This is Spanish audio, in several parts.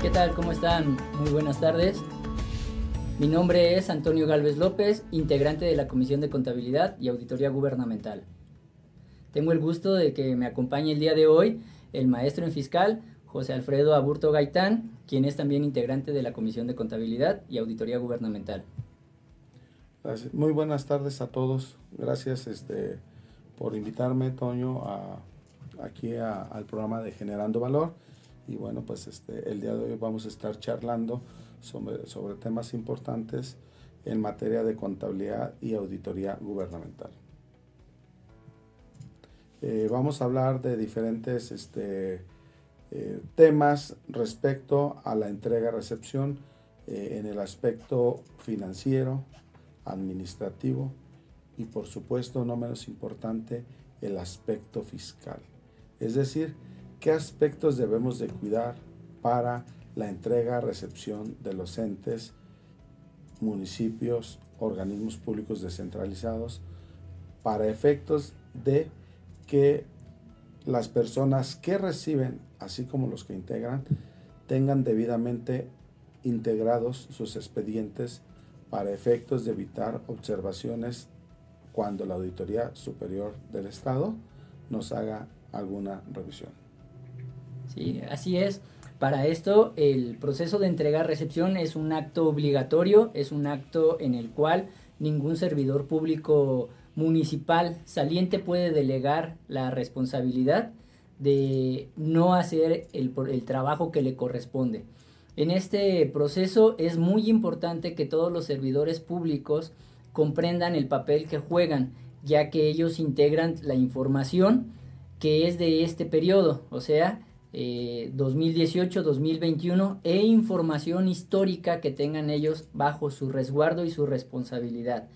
¿Qué tal? ¿Cómo están? Muy buenas tardes. Mi nombre es Antonio Galvez López, integrante de la Comisión de Contabilidad y Auditoría Gubernamental. Tengo el gusto de que me acompañe el día de hoy el maestro en fiscal José Alfredo Aburto Gaitán, quien es también integrante de la Comisión de Contabilidad y Auditoría Gubernamental. Muy buenas tardes a todos. Gracias este, por invitarme, Toño, aquí al programa de Generando Valor. Y bueno, pues este, el día de hoy vamos a estar charlando sobre, sobre temas importantes en materia de contabilidad y auditoría gubernamental. Eh, vamos a hablar de diferentes este, eh, temas respecto a la entrega-recepción eh, en el aspecto financiero, administrativo y por supuesto no menos importante el aspecto fiscal. Es decir, qué aspectos debemos de cuidar para la entrega, recepción de los entes, municipios, organismos públicos descentralizados, para efectos de que las personas que reciben, así como los que integran, tengan debidamente integrados sus expedientes para efectos de evitar observaciones cuando la Auditoría Superior del Estado nos haga alguna revisión. Sí, así es. Para esto, el proceso de entrega-recepción es un acto obligatorio, es un acto en el cual ningún servidor público municipal saliente puede delegar la responsabilidad de no hacer el, el, trabajo que le corresponde. En este proceso es muy importante que todos los servidores públicos comprendan el papel que juegan, ya que ellos integran la información que es de este periodo, o sea, 2018-2021 eh, e información histórica que tengan ellos bajo su resguardo y su responsabilidad.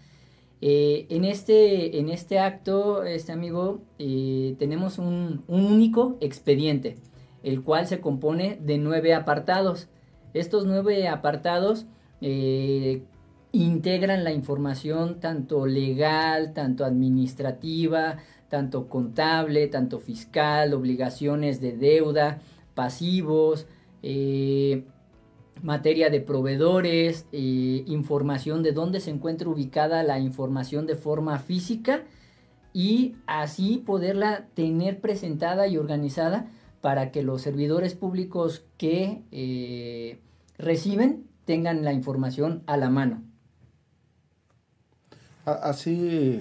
Eh, en, este, en este acto, este amigo, eh, tenemos un, un, único expediente, el cual se compone de nueve apartados. Estos nueve apartados integran la información tanto legal, tanto administrativa, tanto contable, tanto fiscal, obligaciones de deuda, pasivos, eh, materia de proveedores, eh, información de dónde se encuentra ubicada la información de forma física y así poderla tener presentada y organizada para que los servidores públicos que eh, reciben tengan la información a la mano. Así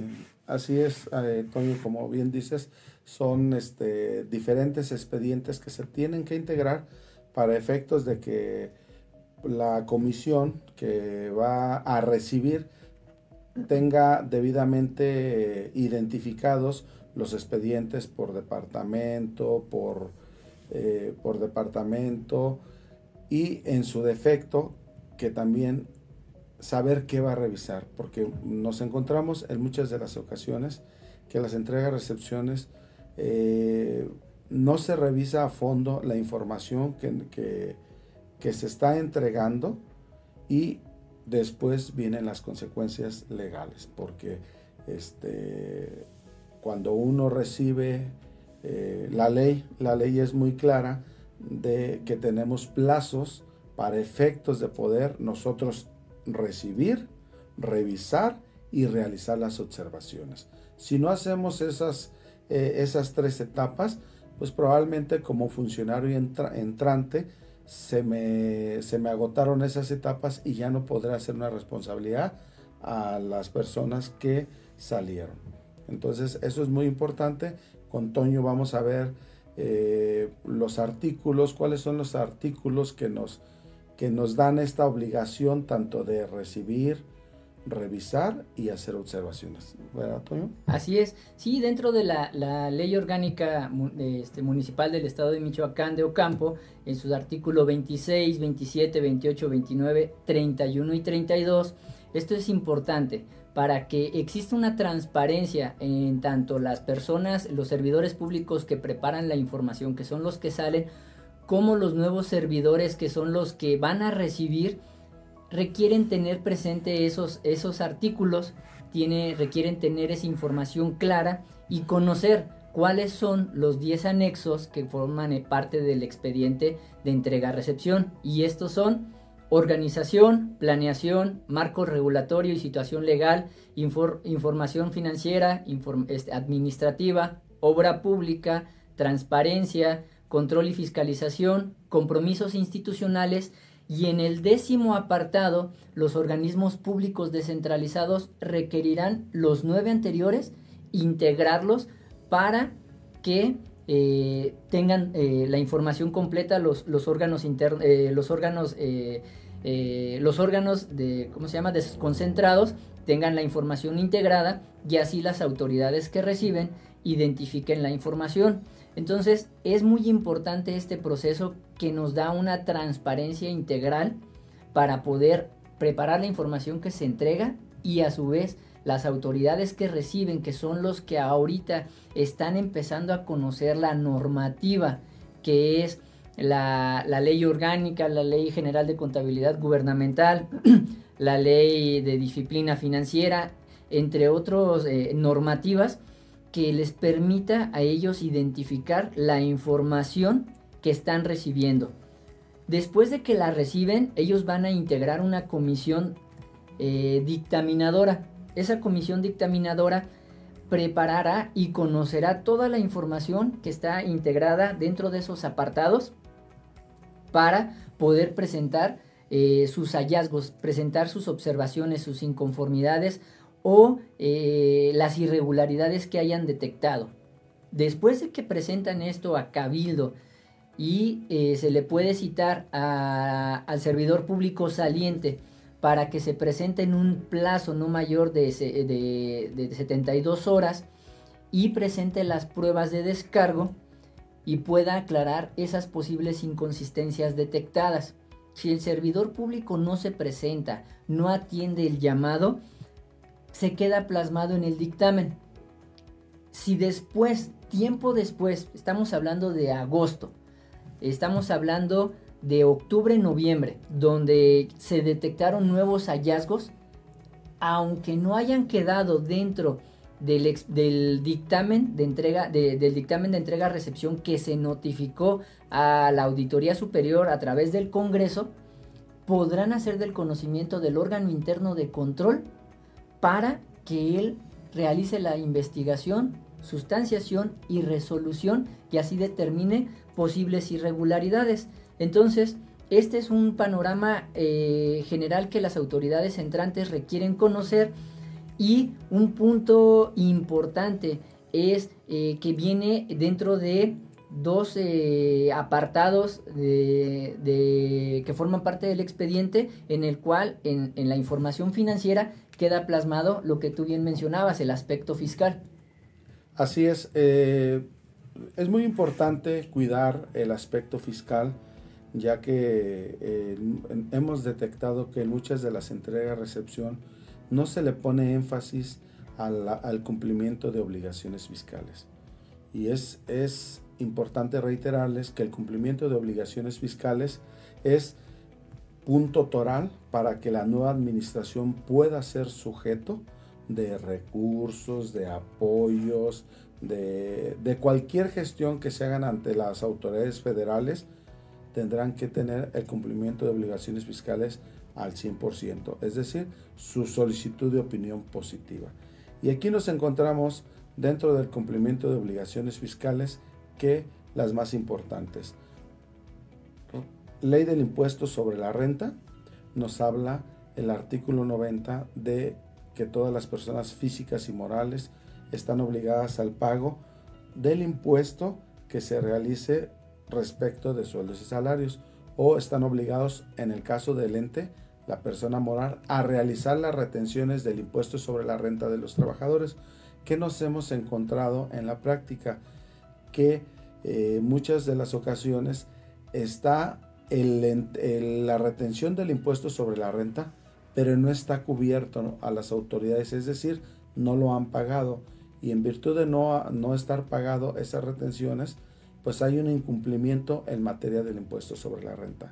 Así es, eh, Toño, como bien dices, son este, diferentes expedientes que se tienen que integrar para efectos de que la comisión que va a recibir tenga debidamente identificados los expedientes por departamento, por, eh, por departamento y en su defecto que también saber qué va a revisar, porque nos encontramos en muchas de las ocasiones que las entregas recepciones eh, no se revisa a fondo la información que, que, se está entregando y después vienen las consecuencias legales, porque este, cuando uno recibe eh, la ley, la ley es muy clara de que tenemos plazos para efectos de poder nosotros recibir, revisar y realizar las observaciones. Si no hacemos esas, eh, esas tres etapas, pues probablemente como funcionario entrante se me, se me agotaron esas etapas y ya no podré hacer una responsabilidad a las personas que salieron. Entonces eso es muy importante. Con Toño vamos a ver eh, los artículos, cuáles son los artículos que nos que nos dan esta obligación tanto de recibir, revisar y hacer observaciones. ¿Verdad, Toño? Así es. Sí, dentro de la, ley orgánica este, municipal del estado de Michoacán de Ocampo, en sus artículos 26, 27, 28, 29, 31 y 32, esto es importante para que exista una transparencia en tanto las personas, los servidores públicos que preparan la información, que son los que salen, cómo los nuevos servidores que son los que van a recibir requieren tener presente esos, esos artículos, tiene, requieren tener esa información clara y conocer cuáles son los 10 anexos que forman parte del expediente de entrega-recepción. Y estos son organización, planeación, marco regulatorio y situación legal, información financiera, este, administrativa, obra pública, transparencia, control y fiscalización, compromisos institucionales y en el décimo apartado, los organismos públicos descentralizados requerirán los nueve anteriores, integrarlos para que eh, tengan eh, la información completa los, los órganos internos, eh, los órganos, los órganos de, ¿cómo se llama?, desconcentrados tengan la información integrada y así las autoridades que reciben identifiquen la información. Entonces es muy importante este proceso que nos da una transparencia integral para poder preparar la información que se entrega y a su vez las autoridades que reciben, que son los que ahorita están empezando a conocer la normativa que es la, ley orgánica, la ley general de contabilidad gubernamental, la ley de disciplina financiera, entre otras eh, normativas, que les permita a ellos identificar la información que están recibiendo. Después de que la reciben, ellos van a integrar una comisión eh, dictaminadora. Esa comisión dictaminadora preparará y conocerá toda la información que está integrada dentro de esos apartados para poder presentar eh, sus hallazgos, presentar sus observaciones, sus inconformidades o eh, las irregularidades que hayan detectado. Después de que presentan esto a Cabildo y eh, se le puede citar al servidor público saliente para que se presente en un plazo no mayor de, de, de 72 horas y presente las pruebas de descargo y pueda aclarar esas posibles inconsistencias detectadas. Si el servidor público no se presenta, no atiende el llamado, se queda plasmado en el dictamen. Si después, tiempo después, estamos hablando de agosto, estamos hablando de octubre, noviembre, donde se detectaron nuevos hallazgos, aunque no hayan quedado dentro del, del dictamen de entrega, del dictamen de entrega-recepción que se notificó a la Auditoría Superior a través del Congreso, podrán hacer del conocimiento del órgano interno de control para que él realice la investigación, sustanciación y resolución y así determine posibles irregularidades. Entonces, este es un panorama eh, general que las autoridades entrantes requieren conocer y un punto importante es eh, que viene dentro de dos eh, apartados que forman parte del expediente en el cual en la información financiera queda plasmado lo que tú bien mencionabas, el aspecto fiscal. Así es, eh, es muy importante cuidar el aspecto fiscal, ya que eh, hemos detectado que en muchas de las entregas-recepción no se le pone énfasis al, al, cumplimiento de obligaciones fiscales. Y es, es importante reiterarles que el cumplimiento de obligaciones fiscales es punto toral para que la nueva administración pueda ser sujeto de recursos, de apoyos, de, cualquier gestión que se hagan ante las autoridades federales, tendrán que tener el cumplimiento de obligaciones fiscales al 100%, es decir, su solicitud de opinión positiva. Y aquí nos encontramos dentro del cumplimiento de obligaciones fiscales que las más importantes ley del impuesto sobre la renta nos habla el artículo 90 de que todas las personas físicas y morales están obligadas al pago del impuesto que se realice respecto de sueldos y salarios o están obligados en el caso del ente la persona moral a realizar las retenciones del impuesto sobre la renta de los trabajadores que nos hemos encontrado en la práctica que eh, muchas de las ocasiones está la retención del impuesto sobre la renta, pero no está cubierto a las autoridades, es decir, no lo han pagado. Y en virtud de no, no estar pagado esas retenciones, pues hay un incumplimiento en materia del impuesto sobre la renta.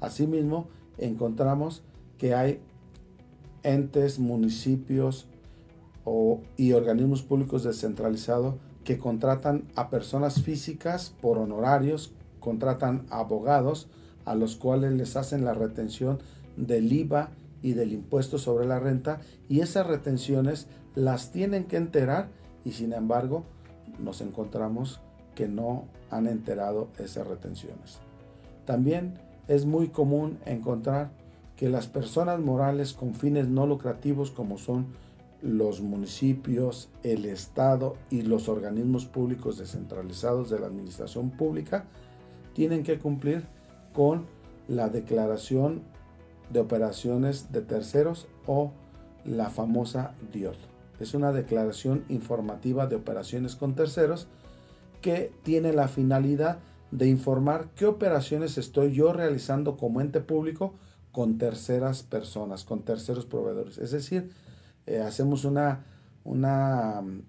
Asimismo, encontramos que hay entes, municipios y organismos públicos descentralizados que contratan a personas físicas por honorarios, contratan abogados a los cuales les hacen la retención del IVA y del impuesto sobre la renta y esas retenciones las tienen que enterar y sin embargo nos encontramos que no han enterado esas retenciones. También es muy común encontrar que las personas morales con fines no lucrativos como son los municipios, el Estado y los organismos públicos descentralizados de la administración pública tienen que cumplir con la declaración de operaciones de terceros o la famosa DIOT. Es una declaración informativa de operaciones con terceros que tiene la finalidad de informar qué operaciones estoy yo realizando como ente público con terceras personas, con terceros proveedores. Es decir, eh, hacemos una, una mm,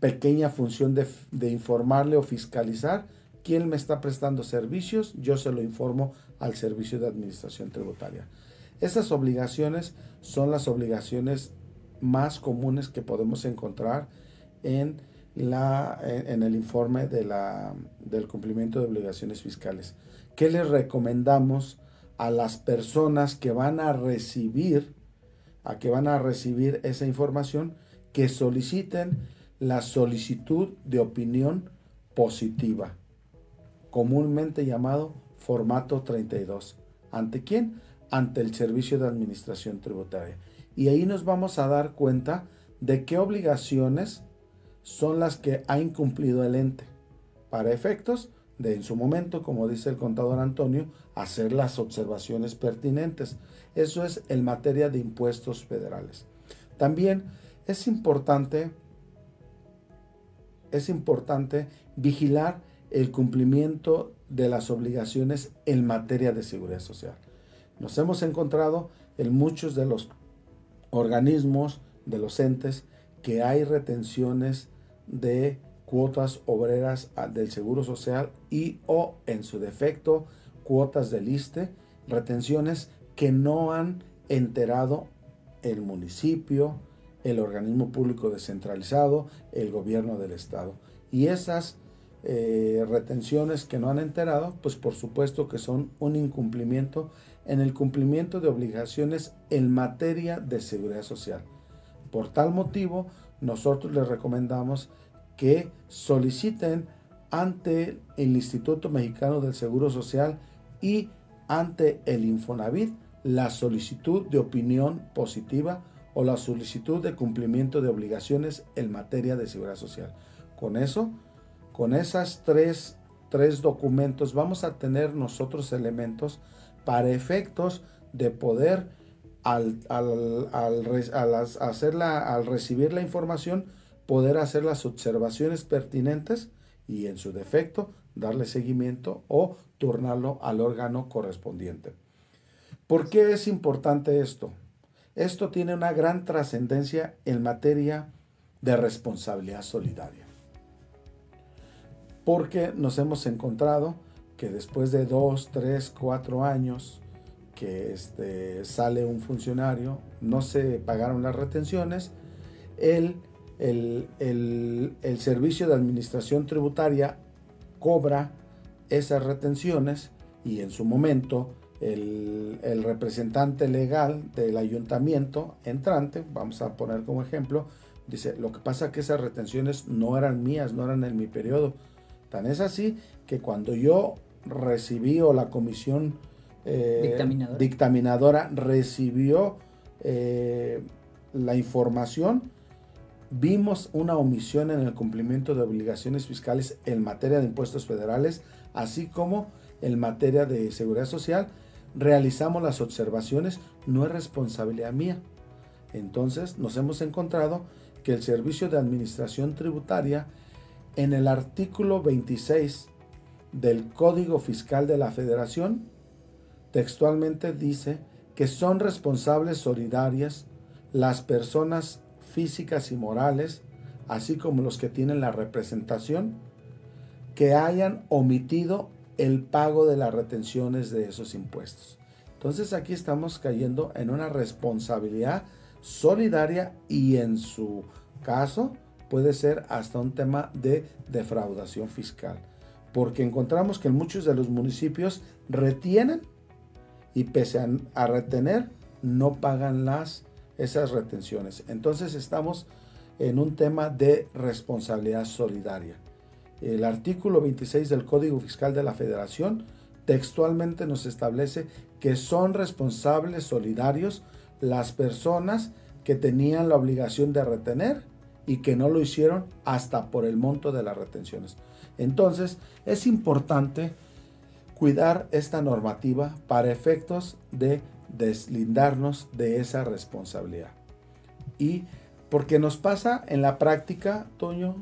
pequeña función de, de informarle o fiscalizar quién me está prestando servicios, yo se lo informo al servicio de administración tributaria. Esas obligaciones son las obligaciones más comunes que podemos encontrar en, la, en el informe de la, del cumplimiento de obligaciones fiscales. ¿Qué les recomendamos a las personas que van a recibir, a que van a recibir esa información, que soliciten la solicitud de opinión positiva, comúnmente llamado formato 32. ¿Ante quién? ante el Servicio de Administración Tributaria. Y ahí nos vamos a dar cuenta de qué obligaciones son las que ha incumplido el ente para efectos de en su momento, como dice el contador Antonio, hacer las observaciones pertinentes. Eso es en materia de impuestos federales. También es importante es importante vigilar el cumplimiento de las obligaciones en materia de seguridad social. Nos hemos encontrado en muchos de los organismos, de los entes, que hay retenciones de cuotas obreras del Seguro Social y o en su defecto cuotas del ISTE, retenciones que no han enterado el municipio, el organismo público descentralizado, el gobierno del estado. Y esas eh, retenciones que no han enterado, pues por supuesto que son un incumplimiento en el cumplimiento de obligaciones en materia de seguridad social. Por tal motivo, nosotros les recomendamos que soliciten ante el Instituto Mexicano del Seguro Social y ante el Infonavit la solicitud de opinión positiva o la solicitud de cumplimiento de obligaciones en materia de seguridad social. Con eso, con esas tres, tres documentos, vamos a tener nosotros elementos para efectos de poder al, al, al recibir la información, poder hacer las observaciones pertinentes y en su defecto darle seguimiento o turnarlo al órgano correspondiente. ¿Por qué es importante esto? Esto tiene una gran trascendencia en materia de responsabilidad solidaria. Porque nos hemos encontrado que después de dos, tres, cuatro años que este, sale un funcionario, no se pagaron las retenciones, el, el, el, servicio de administración tributaria cobra esas retenciones y en su momento el, el, representante legal del ayuntamiento entrante, vamos a poner como ejemplo, dice, lo que pasa es que esas retenciones no eran mías, no eran en mi periodo. Tan es así que cuando yo recibí o la comisión eh, dictaminadora. recibió eh, la información, vimos una omisión en el cumplimiento de obligaciones fiscales en materia de impuestos federales, así como en materia de seguridad social, realizamos las observaciones, no es responsabilidad mía. Entonces nos hemos encontrado que el Servicio de Administración Tributaria en el artículo 26 del Código Fiscal de la Federación, textualmente dice que son responsables solidarias las personas físicas y morales, así como los que tienen la representación, que hayan omitido el pago de las retenciones de esos impuestos. Entonces aquí estamos cayendo en una responsabilidad solidaria y en su caso puede ser hasta un tema de defraudación fiscal, porque encontramos que muchos de los municipios retienen y pese a, retener no pagan las esas retenciones. Entonces estamos en un tema de responsabilidad solidaria. El artículo 26 del Código Fiscal de la Federación textualmente nos establece que son responsables solidarios las personas que tenían la obligación de retener y que no lo hicieron hasta por el monto de las retenciones. Entonces, es importante cuidar esta normativa para efectos de deslindarnos de esa responsabilidad. Y porque nos pasa en la práctica, Toño,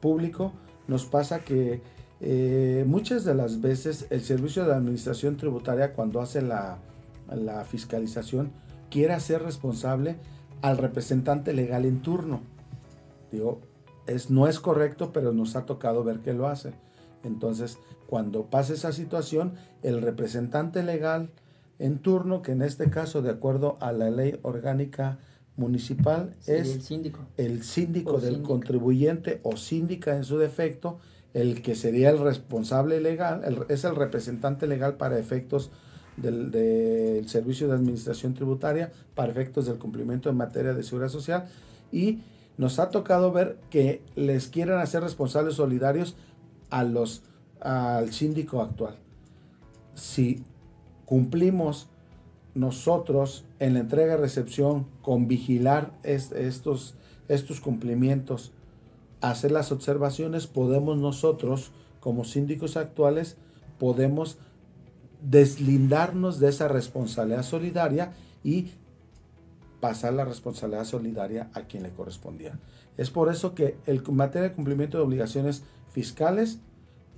público, nos pasa que eh, muchas de las veces el servicio de administración tributaria cuando hace la, la fiscalización quiere hacer responsable al representante legal en turno. Digo, es, no es correcto, pero nos ha tocado ver que lo hace. Entonces, cuando pasa esa situación, el representante legal en turno, que en este caso, de acuerdo a la ley orgánica municipal, es el síndico, el síndico del contribuyente o síndica en su defecto, el que sería el responsable legal, es el representante legal para efectos del, Servicio de Administración Tributaria, para efectos del cumplimiento en materia de seguridad social, y nos ha tocado ver que les quieren hacer responsables solidarios a los, al síndico actual. Si cumplimos nosotros en la entrega y recepción con vigilar estos, estos cumplimientos hacer las observaciones, podemos nosotros, como síndicos actuales, podemos deslindarnos de esa responsabilidad solidaria y pasar la responsabilidad solidaria a quien le correspondía. Es por eso que en materia de cumplimiento de obligaciones fiscales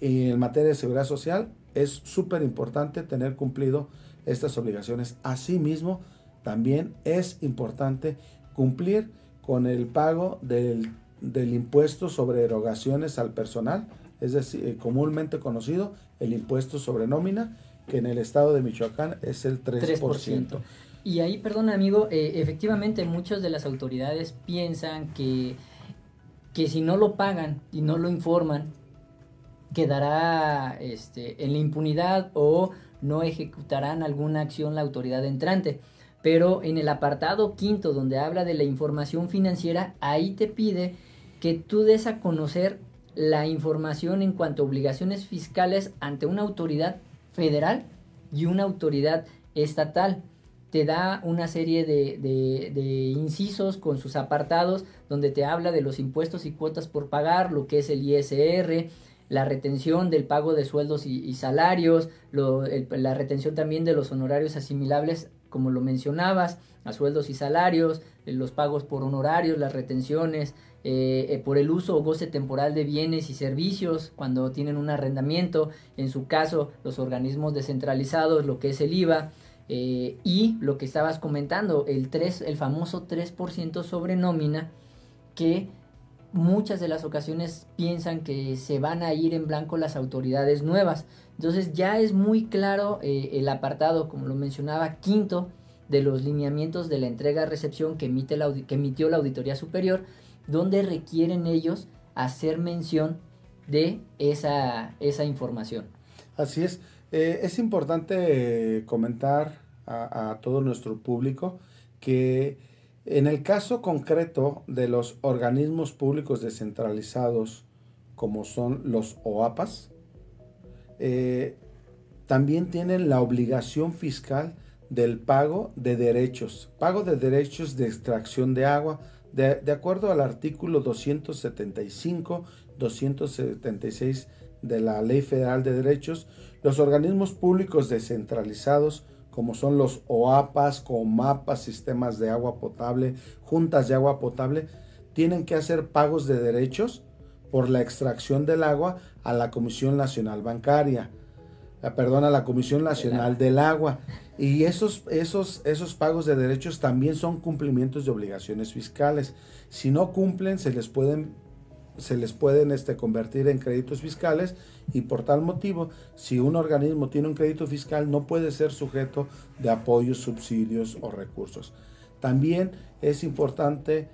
y en materia de seguridad social es súper importante tener cumplido estas obligaciones. Asimismo, también es importante cumplir con el pago del del impuesto sobre erogaciones al personal, es decir, eh, comúnmente conocido el impuesto sobre nómina, que en el estado de Michoacán es el 3%. Y ahí, perdón amigo, eh, efectivamente muchas de las autoridades piensan que, que si no lo pagan y no lo informan, quedará este, en la impunidad o no ejecutarán alguna acción la autoridad entrante. Pero en el apartado quinto, donde habla de la información financiera, ahí te pide que tú des a conocer la información en cuanto a obligaciones fiscales ante una autoridad federal y una autoridad estatal. Te da una serie de, incisos con sus apartados donde te habla de los impuestos y cuotas por pagar, lo que es el ISR, la retención del pago de sueldos y, salarios, la retención también de los honorarios asimilables, como lo mencionabas, a sueldos y salarios, los pagos por honorarios, las retenciones, eh, eh, por el uso o goce temporal de bienes y servicios cuando tienen un arrendamiento, en su caso los organismos descentralizados, lo que es el IVA, eh, y lo que estabas comentando, el, 3, el famoso 3% sobre nómina, que muchas de las ocasiones piensan que se van a ir en blanco las autoridades nuevas. Entonces ya es muy claro el apartado, como lo mencionaba, quinto de los lineamientos de la entrega-recepción que, emite la, que emitió la Auditoría Superior, donde requieren ellos hacer mención de esa, esa información. Así es. Eh, es importante eh, comentar a, todo nuestro público que en el caso concreto de los organismos públicos descentralizados, como son los OAPAS, eh, también tienen la obligación fiscal del pago de derechos, pago de derechos de extracción de agua, de, acuerdo al artículo 275, 276 de la Ley Federal de Derechos, los organismos públicos descentralizados, como son los OAPAS, COMAPAS, sistemas de agua potable, juntas de agua potable, tienen que hacer pagos de derechos por la extracción del agua a la Comisión Nacional Bancaria, perdón, a la Comisión Nacional del Agua. Y esos, esos, esos pagos de derechos también son cumplimientos de obligaciones fiscales. Si no cumplen, se les pueden, se les pueden este, convertir en créditos fiscales y por tal motivo, si un organismo tiene un crédito fiscal, no puede ser sujeto de apoyos, subsidios o recursos. También es importante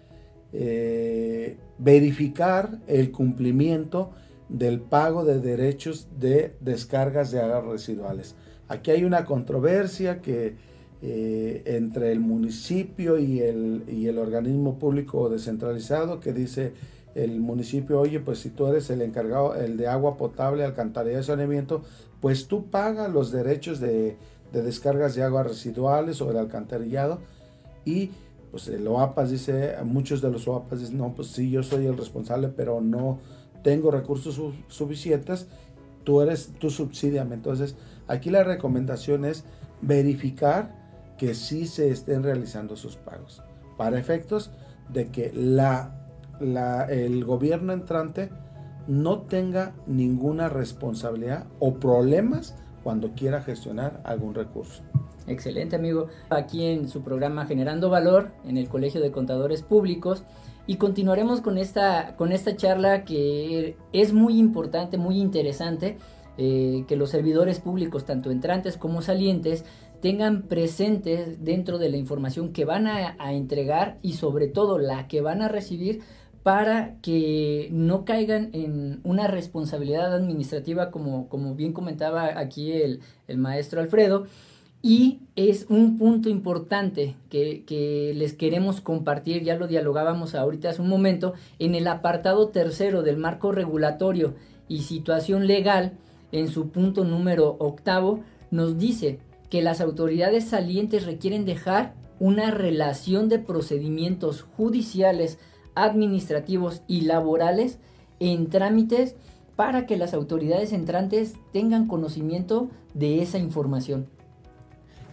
eh, verificar el cumplimiento del pago de derechos de descargas de aguas residuales. Aquí hay una controversia que eh, entre el municipio y el, y el organismo público descentralizado que dice el municipio, oye, pues si tú eres el encargado, el de agua potable, alcantarillado y saneamiento, pues tú pagas los derechos de, de descargas de aguas residuales o el alcantarillado y pues el OAPAS dice, muchos de los OAPAS dicen, no, pues sí, yo soy el responsable, pero no tengo recursos suficientes, tú eres, tú subsidiame. Entonces, aquí la recomendación es verificar que sí se estén realizando sus pagos, para efectos de que la, la, el gobierno entrante no tenga ninguna responsabilidad o problemas cuando quiera gestionar algún recurso. Excelente, amigo. Aquí en su programa Generando Valor, en el Colegio de Contadores Públicos. Y continuaremos con esta, con esta charla que es muy importante, muy interesante, eh, que los servidores públicos, tanto entrantes como salientes, tengan presentes dentro de la información que van a, a entregar y sobre todo la que van a recibir para que no caigan en una responsabilidad administrativa como, como bien comentaba aquí el, el maestro Alfredo, y es un punto importante que, les queremos compartir, ya lo dialogábamos ahorita hace un momento, en el apartado tercero del marco regulatorio y situación legal, en su punto número octavo, nos dice que las autoridades salientes requieren dejar una relación de procedimientos judiciales, administrativos y laborales en trámites para que las autoridades entrantes tengan conocimiento de esa información.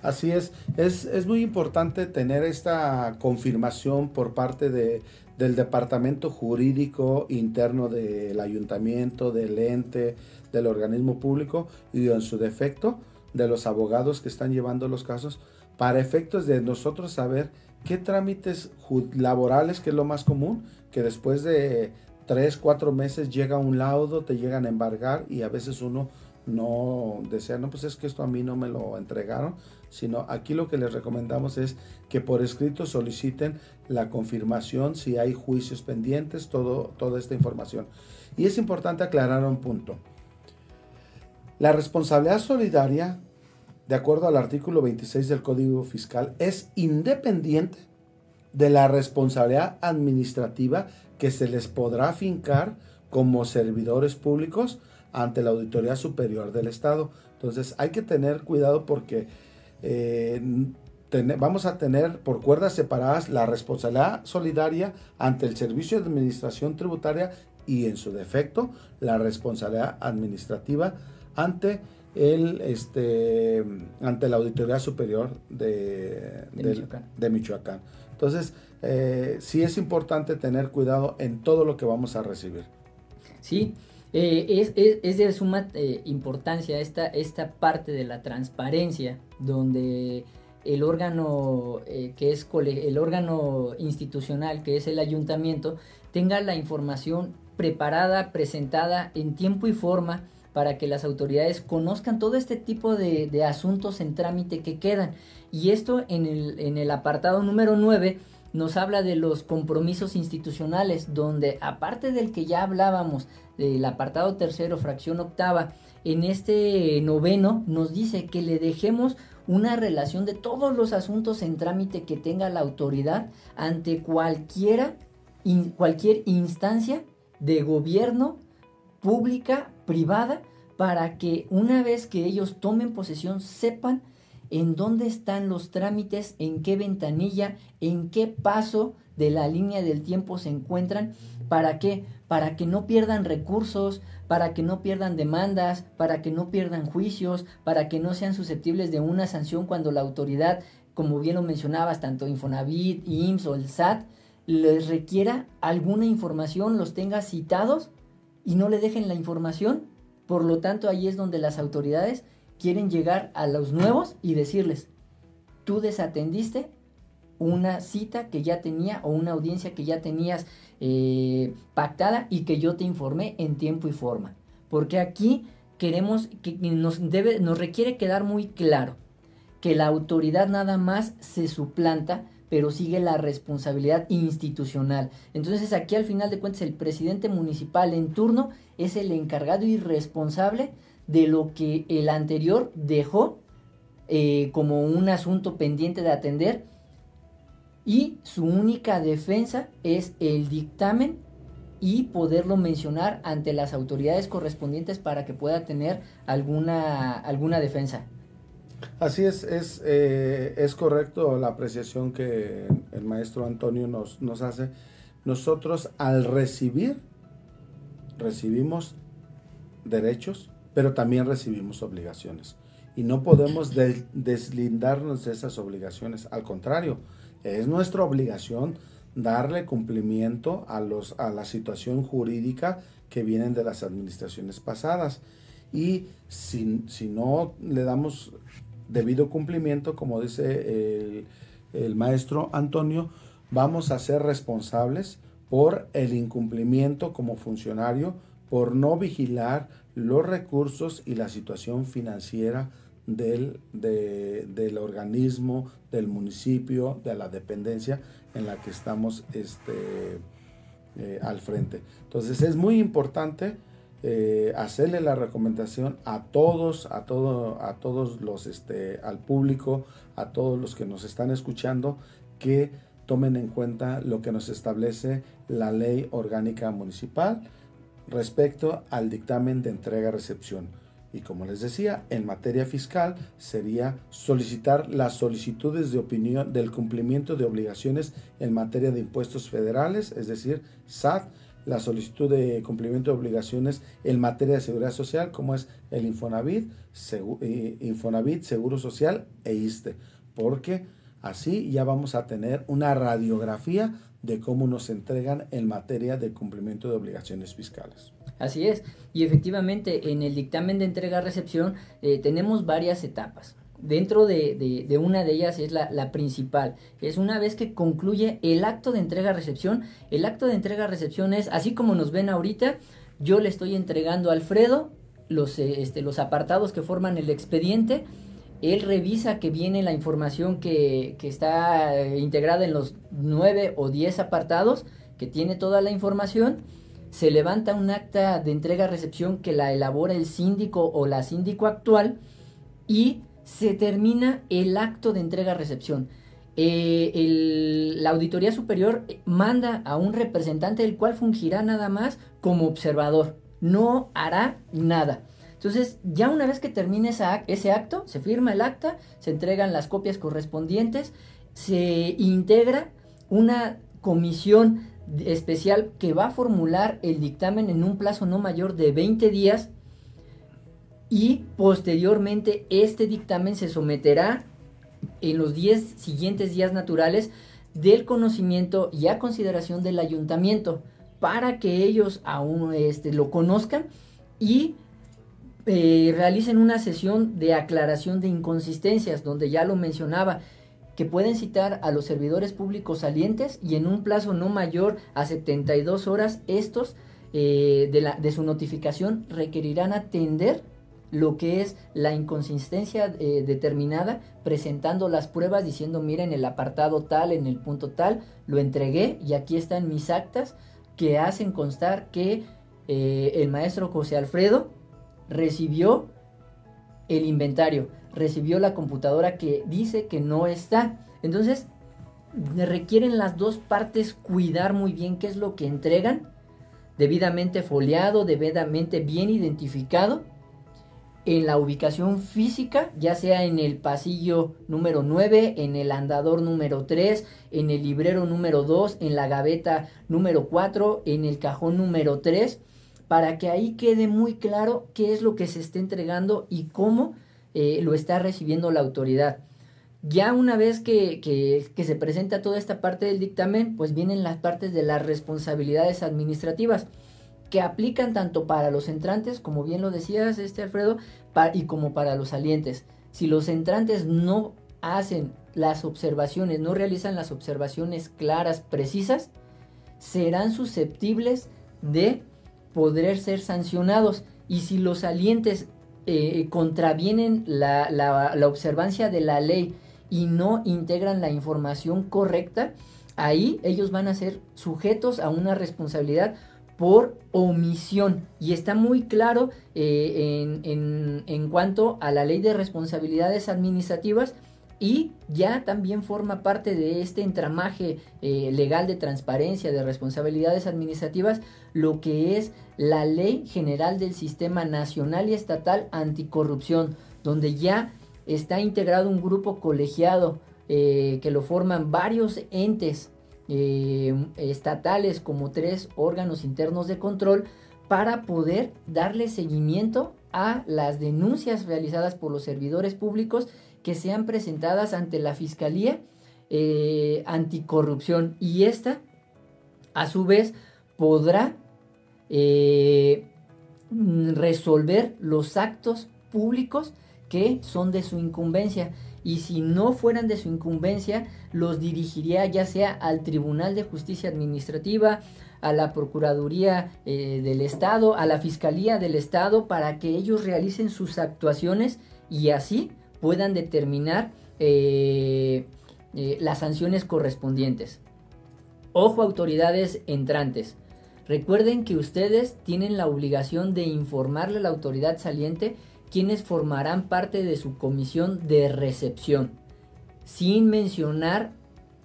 Así es. es, muy importante tener esta confirmación por parte de, del departamento jurídico interno del ayuntamiento, del ente, del organismo público y en su defecto de los abogados que están llevando los casos para efectos de nosotros saber qué trámites laborales, que es lo más común, que después de tres, cuatro meses llega un laudo, te llegan a embargar y a veces uno no desea, no, pues es que esto a mí no me lo entregaron, sino aquí lo que les recomendamos es que por escrito soliciten la confirmación si hay juicios pendientes, todo, toda esta información. Y es importante aclarar un punto. La responsabilidad solidaria, de acuerdo al artículo 26 del Código Fiscal, es independiente de la responsabilidad administrativa que se les podrá fincar como servidores públicos ante la Auditoría Superior del Estado. Entonces hay que tener cuidado porque eh, vamos a tener por cuerdas separadas la responsabilidad solidaria ante el Servicio de Administración Tributaria y en su defecto la responsabilidad administrativa ante este ante la auditoría superior de, de, Michoacán. Entonces, eh, sí es importante tener cuidado en todo lo que vamos a recibir. Sí, eh, es, de suma eh, importancia esta, esta parte de la transparencia, donde el órgano que es el órgano institucional, que es el ayuntamiento, tenga la información preparada, presentada en tiempo y forma para que las autoridades conozcan todo este tipo de, asuntos en trámite que quedan. Y esto en el, en el apartado número 9 nos habla de los compromisos institucionales, donde aparte del que ya hablábamos, del apartado tercero, fracción octava, en este noveno nos dice que le dejemos una relación de todos los asuntos en trámite que tenga la autoridad ante cualquiera, cualquier instancia de gobierno, pública, privada, para que una vez que ellos tomen posesión sepan en dónde están los trámites, en qué ventanilla, en qué paso de la línea del tiempo se encuentran. ¿Para qué? Para que no pierdan recursos, para que no pierdan demandas, para que no pierdan juicios, para que no sean susceptibles de una sanción cuando la autoridad, como bien lo mencionabas, tanto Infonavit, IMSS o el SAT, les requiera alguna información, los tenga citados y no le dejen la información. Por lo tanto, ahí es donde las autoridades quieren llegar a los nuevos y decirles, tú desatendiste una cita que ya tenía o una audiencia que ya tenías eh, pactada y que yo te informé en tiempo y forma. Porque aquí queremos que nos debe, nos requiere quedar muy claro que la autoridad nada más se suplanta pero sigue la responsabilidad institucional. Entonces aquí al final de cuentas el presidente municipal en turno es el encargado y responsable de lo que el anterior dejó eh, como un asunto pendiente de atender y su única defensa es el dictamen y poderlo mencionar ante las autoridades correspondientes para que pueda tener alguna, alguna defensa. Así es, es, eh, es correcto la apreciación que el maestro Antonio nos, nos hace. Nosotros al recibir, recibimos derechos, pero también recibimos obligaciones. Y no podemos deslindarnos de esas obligaciones. Al contrario, es nuestra obligación darle cumplimiento a, los, a la situación jurídica que vienen de las administraciones pasadas. Y si, si no le damos debido cumplimiento, como dice el, maestro Antonio, vamos a ser responsables por el incumplimiento como funcionario, por no vigilar los recursos y la situación financiera del, del organismo, del municipio, de la dependencia en la que estamos este, eh, al frente. Entonces es muy importante eh, hacerle la recomendación a todos, a todo, a todos los, este, al público, a todos los que nos están escuchando, que tomen en cuenta lo que nos establece la ley orgánica municipal respecto al dictamen de entrega-recepción. Y como les decía, en materia fiscal sería solicitar las solicitudes de opinión del cumplimiento de obligaciones en materia de impuestos federales, es decir, SAT, la solicitud de cumplimiento de obligaciones en materia de seguridad social, como es el Infonavit, eh, Infonavit, Seguro Social e ISTE, porque así ya vamos a tener una radiografía de cómo nos entregan en materia de cumplimiento de obligaciones fiscales. Así es, y efectivamente en el dictamen de entrega-recepción eh, tenemos varias etapas. Dentro de, una de ellas es la, principal. Es una vez que concluye el acto de entrega-recepción. El acto de entrega-recepción es, así como nos ven ahorita, yo le estoy entregando a Alfredo los, eh, este, los apartados que forman el expediente. Él revisa que viene la información que, que está eh, integrada en los nueve o diez apartados, que tiene toda la información se levanta un acta de entrega-recepción que la elabora el síndico o la síndico actual y se termina el acto de entrega-recepción. Eh, la Auditoría Superior manda a un representante del cual fungirá nada más como observador, no hará nada. Entonces, ya una vez que termine ese acto, se firma el acta, se entregan las copias correspondientes, se integra una comisión especial que va a formular el dictamen en un plazo no mayor de 20 días y posteriormente este dictamen se someterá en los 10 siguientes días naturales del conocimiento y a consideración del ayuntamiento para que ellos aún este, lo conozcan y eh, realicen una sesión de aclaración de inconsistencias donde ya lo mencionaba que pueden citar a los servidores públicos salientes y en un plazo no mayor a 72 horas estos eh, de, la, de su notificación requerirán atender lo que es la inconsistencia eh, determinada, presentando las pruebas diciendo, miren, el apartado tal, en el punto tal, lo entregué y aquí están mis actas que hacen constar que eh, el maestro José Alfredo recibió el inventario, recibió la computadora que dice que no está. Entonces, requieren las dos partes cuidar muy bien qué es lo que entregan, debidamente foliado, debidamente bien identificado, en la ubicación física, ya sea en el pasillo número 9, en el andador número 3, en el librero número 2, en la gaveta número 4, en el cajón número 3, para que ahí quede muy claro qué es lo que se está entregando y cómo eh, lo está recibiendo la autoridad. Ya una vez que, que, se presenta toda esta parte del dictamen, pues vienen las partes de las responsabilidades administrativas que aplican tanto para los entrantes, como bien lo decías, este Alfredo, y como para los salientes. Si los entrantes no hacen las observaciones, no realizan las observaciones claras, precisas, serán susceptibles de poder ser sancionados. Y si los salientes eh, contravienen la, la, observancia de la ley y no integran la información correcta, ahí ellos van a ser sujetos a una responsabilidad por omisión. Y está muy claro eh, en, cuanto a la ley de responsabilidades administrativas y ya también forma parte de este entramaje eh, legal de transparencia de responsabilidades administrativas lo que es la ley general del sistema nacional y estatal anticorrupción donde ya está integrado un grupo colegiado eh, que lo forman varios entes eh, estatales como tres órganos internos de control para poder darle seguimiento a las denuncias realizadas por los servidores públicos que sean presentadas ante la Fiscalía eh, Anticorrupción. Y esta, a su vez, podrá eh, resolver los actos públicos que son de su incumbencia y si no fueran de su incumbencia, los dirigiría ya sea al Tribunal de Justicia Administrativa, a la Procuraduría eh, del Estado, a la Fiscalía del Estado, para que ellos realicen sus actuaciones y así puedan determinar eh, eh, las sanciones correspondientes. Ojo autoridades entrantes. Recuerden que ustedes tienen la obligación de informarle a la autoridad saliente quienes formarán parte de su comisión de recepción, sin mencionar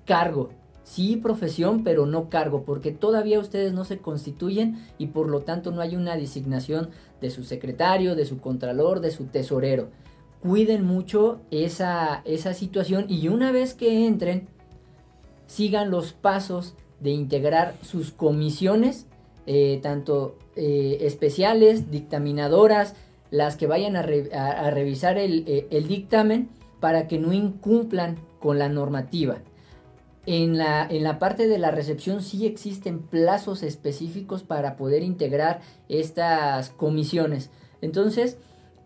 cargo. Sí profesión, pero no cargo, porque todavía ustedes no se constituyen y por lo tanto no hay una designación de su secretario, de su contralor, de su tesorero. Cuiden mucho esa, esa situación y una vez que entren, sigan los pasos de integrar sus comisiones, eh, tanto eh, especiales, dictaminadoras, las que vayan a, revisar eh, el, dictamen para que no incumplan con la normativa. En la, en la parte de la recepción sí existen plazos específicos para poder integrar estas comisiones. Entonces,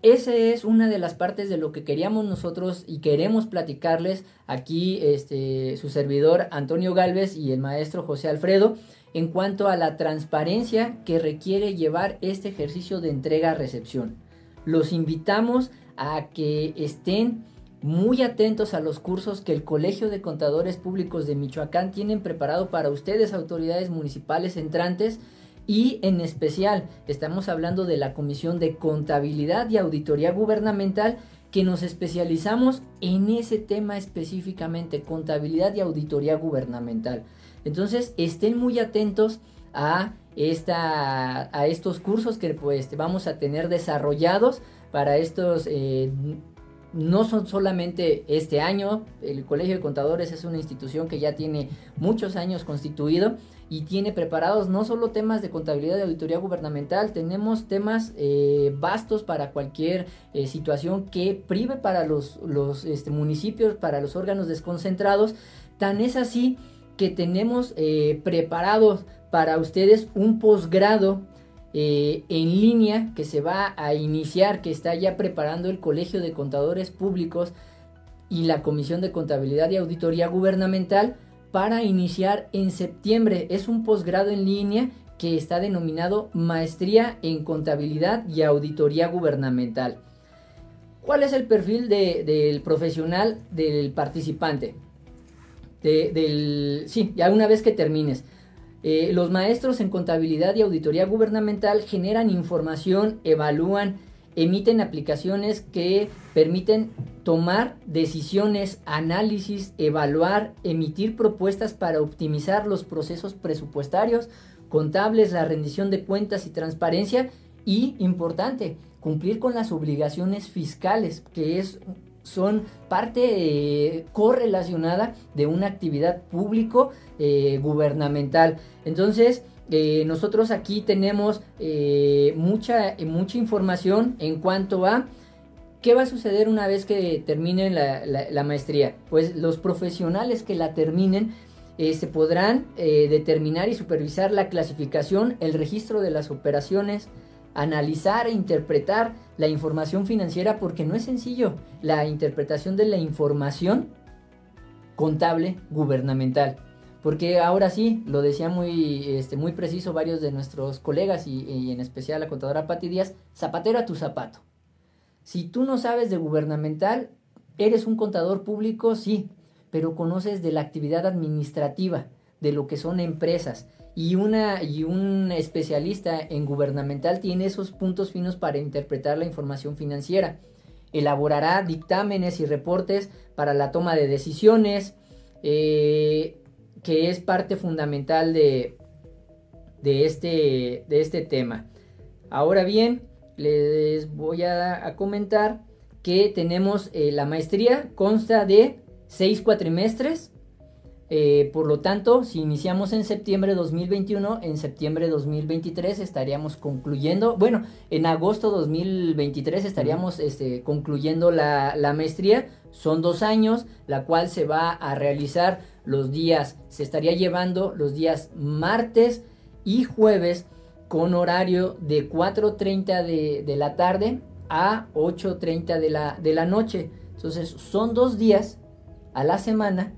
esa es una de las partes de lo que queríamos nosotros y queremos platicarles aquí este, su servidor Antonio Galvez y el maestro José Alfredo en cuanto a la transparencia que requiere llevar este ejercicio de entrega-recepción los invitamos a que estén muy atentos a los cursos que el Colegio de Contadores Públicos de Michoacán tienen preparado para ustedes, autoridades municipales entrantes. Y en especial estamos hablando de la Comisión de Contabilidad y Auditoría Gubernamental que nos especializamos en ese tema específicamente, contabilidad y auditoría gubernamental. Entonces estén muy atentos a esta, a estos cursos que pues vamos a tener desarrollados para estos eh, no son solamente este año, el Colegio de Contadores es una institución que ya tiene muchos años constituido y tiene preparados no solo temas de contabilidad de auditoría gubernamental, tenemos temas eh, vastos para cualquier eh, situación que prive para los, los este, municipios, para los órganos desconcentrados, tan es así que tenemos preparados para ustedes un posgrado eh, en línea que se va a iniciar, que está ya preparando el Colegio de Contadores Públicos y la Comisión de Contabilidad y Auditoría Gubernamental para iniciar en septiembre. Es un posgrado en línea que está denominado Maestría en Contabilidad y Auditoría Gubernamental. ¿Cuál es el perfil del profesional del participante? del, sí, ya una vez que termines. Eh, los maestros en contabilidad y auditoría gubernamental generan información, evalúan, emiten aplicaciones que permiten tomar decisiones, análisis, evaluar, emitir propuestas para optimizar los procesos presupuestarios, contables, la rendición de cuentas y transparencia y, importante, cumplir con las obligaciones fiscales, que es son parte eh, correlacionada de una actividad público eh, gubernamental. Entonces, eh, nosotros aquí tenemos mucha, mucha información en cuanto a qué va a suceder una vez que terminen la, maestría. Pues los profesionales que la terminen se podrán determinar y supervisar la clasificación, el registro de las operaciones, analizar e interpretar la información financiera porque no es sencillo. La interpretación de la información contable gubernamental. Porque ahora sí, lo decía muy, este, muy preciso varios de nuestros colegas y, en especial la contadora Pati Díaz, zapatero a tu zapato. Si tú no sabes de gubernamental, ¿Eres un contador público? Sí, pero conoces de la actividad administrativa, de lo que son empresas. Y, una, y un especialista en gubernamental tiene esos puntos finos para interpretar la información financiera. Elaborará dictámenes y reportes para la toma de decisiones, eh, que es parte fundamental de, de, este, de este tema. Ahora bien, les voy a, comentar que tenemos eh, la maestría, consta de seis cuatrimestres. Eh, por lo tanto, si iniciamos en septiembre de 2021, en septiembre de 2023 estaríamos concluyendo, bueno, en agosto de 2023 estaríamos este, concluyendo la, la maestría. Son dos años, la cual se va a realizar los días, se estaría llevando los días martes y jueves con horario de 4.30 de, de, la tarde a 8.30 de la, de la noche. Entonces son dos días a la semana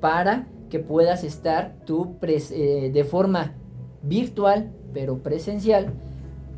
para que puedas estar tú eh, de forma virtual pero presencial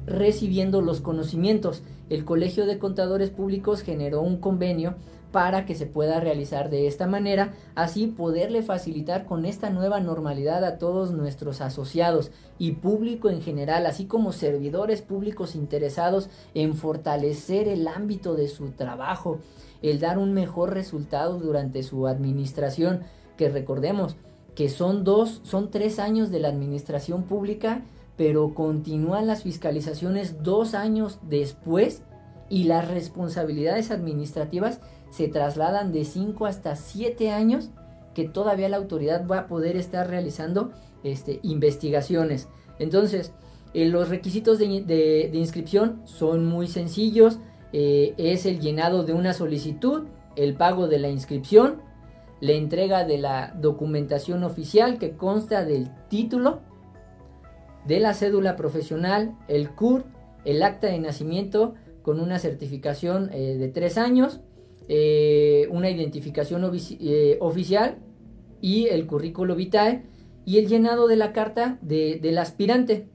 recibiendo los conocimientos. El Colegio de Contadores Públicos generó un convenio para que se pueda realizar de esta manera, así poderle facilitar con esta nueva normalidad a todos nuestros asociados y público en general, así como servidores públicos interesados en fortalecer el ámbito de su trabajo, el dar un mejor resultado durante su administración, que recordemos que son dos, son tres años de la administración pública, pero continúan las fiscalizaciones dos años después y las responsabilidades administrativas se trasladan de 5 hasta 7 años que todavía la autoridad va a poder estar realizando este, investigaciones. Entonces, eh, los requisitos de, inscripción son muy sencillos. Eh, es el llenado de una solicitud, el pago de la inscripción, la entrega de la documentación oficial que consta del título, de la cédula profesional, el CUR, el acta de nacimiento con una certificación eh, de tres años, eh, una identificación eh, oficial y el currículo vitae y el llenado de la carta del aspirante.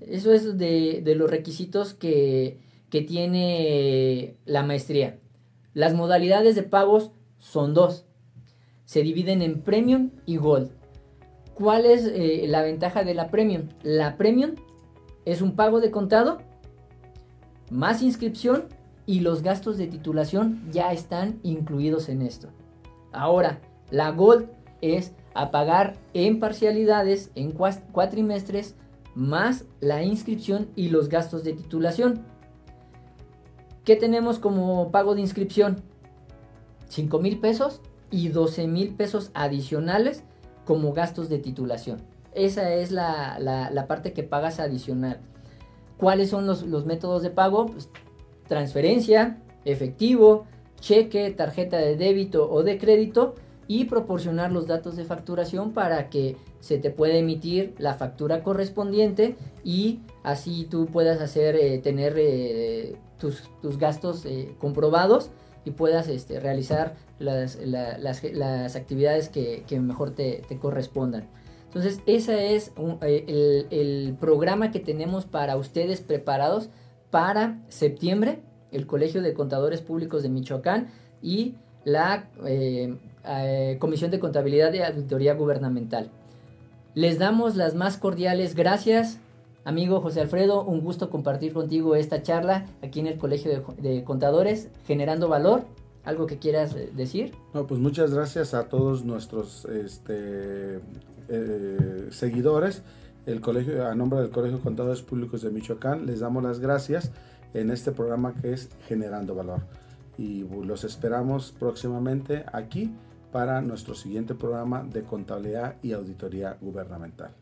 Eso es de, los requisitos que, tiene la maestría. Las modalidades de pagos son dos. Se dividen en Premium y Gold. ¿Cuál es eh, la ventaja de la Premium? La Premium es un pago de contado más inscripción y los gastos de titulación ya están incluidos en esto. Ahora, la Gold es a pagar en parcialidades en cuatrimestres más la inscripción y los gastos de titulación. ¿Qué tenemos como pago de inscripción? 5 mil pesos y 12 mil pesos adicionales como gastos de titulación. Esa es la, parte que pagas adicional. ¿Cuáles son los, los métodos de pago? Pues transferencia, efectivo, cheque, tarjeta de débito o de crédito y proporcionar los datos de facturación para que se te pueda emitir la factura correspondiente y así tú puedas hacer eh, tener eh, tus, gastos eh, comprobados y puedas este, realizar las, actividades que, mejor te, correspondan. Entonces, ese es el, el programa que tenemos para ustedes preparados para septiembre, el Colegio de Contadores Públicos de Michoacán y la eh, eh, Comisión de Contabilidad de Auditoría Gubernamental. Les damos las más cordiales gracias, amigo José Alfredo, un gusto compartir contigo esta charla aquí en el Colegio de, Contadores, generando valor. ¿Algo que quieras eh, decir? No, pues muchas gracias a todos nuestros este, seguidores el colegio, a nombre del Colegio de Contadores Públicos de Michoacán, les damos las gracias en este programa que es Generando Valor. Y los esperamos próximamente aquí para nuestro siguiente programa de contabilidad y auditoría gubernamental.